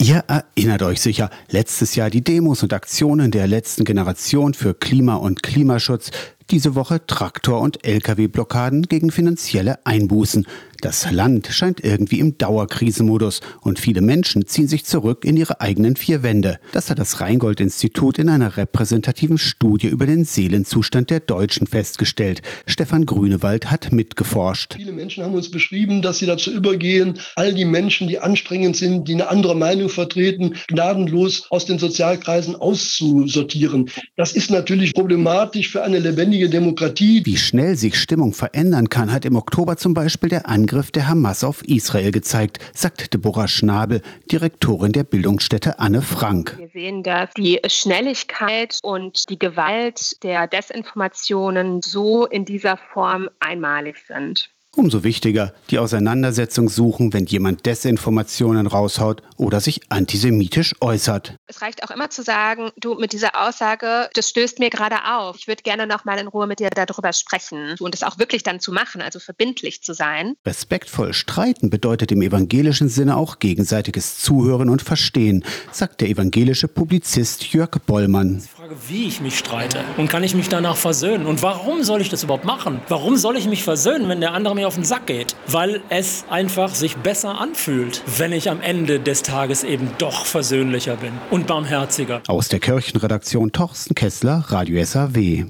Ihr erinnert euch sicher, letztes Jahr die Demos und Aktionen der letzten Generation für Klima und Klimaschutz, diese Woche Traktor- und Lkw-Blockaden gegen finanzielle Einbußen. Das Land scheint irgendwie im Dauerkrisenmodus und viele Menschen ziehen sich zurück in ihre eigenen vier Wände. Das hat das Rheingold-Institut in einer repräsentativen Studie über den Seelenzustand der Deutschen festgestellt. Stefan Grünewald hat mitgeforscht. Viele Menschen haben uns beschrieben, dass sie dazu übergehen, all die Menschen, die anstrengend sind, die eine andere Meinung vertreten, gnadenlos aus den Sozialkreisen auszusortieren. Das ist natürlich problematisch für eine lebendige Demokratie. Wie schnell sich Stimmung verändern kann, hat im Oktober zum Beispiel der Angriff der Hamas auf Israel gezeigt, sagt Deborah Schnabel, Direktorin der Bildungsstätte Anne Frank. Wir sehen, dass die Schnelligkeit und die Gewalt der Desinformationen so in dieser Form einmalig sind. Umso wichtiger, die Auseinandersetzung suchen, wenn jemand Desinformationen raushaut oder sich antisemitisch äußert. Es reicht auch immer zu sagen, du mit dieser Aussage, das stößt mir gerade auf. Ich würde gerne noch mal in Ruhe mit dir darüber sprechen und es auch wirklich dann zu machen, also verbindlich zu sein. Respektvoll streiten bedeutet im evangelischen Sinne auch gegenseitiges Zuhören und Verstehen, sagt der evangelische Publizist Jörg Bollmann. Frage, wie ich mich streite und kann ich mich danach versöhnen und warum soll ich das überhaupt machen? Warum soll ich mich versöhnen, wenn der andere mir auf den Sack geht, weil es einfach sich besser anfühlt, wenn ich am Ende des Tages eben doch versöhnlicher bin und barmherziger. Aus der Kirchenredaktion Torsten Kessler, Radio SAW.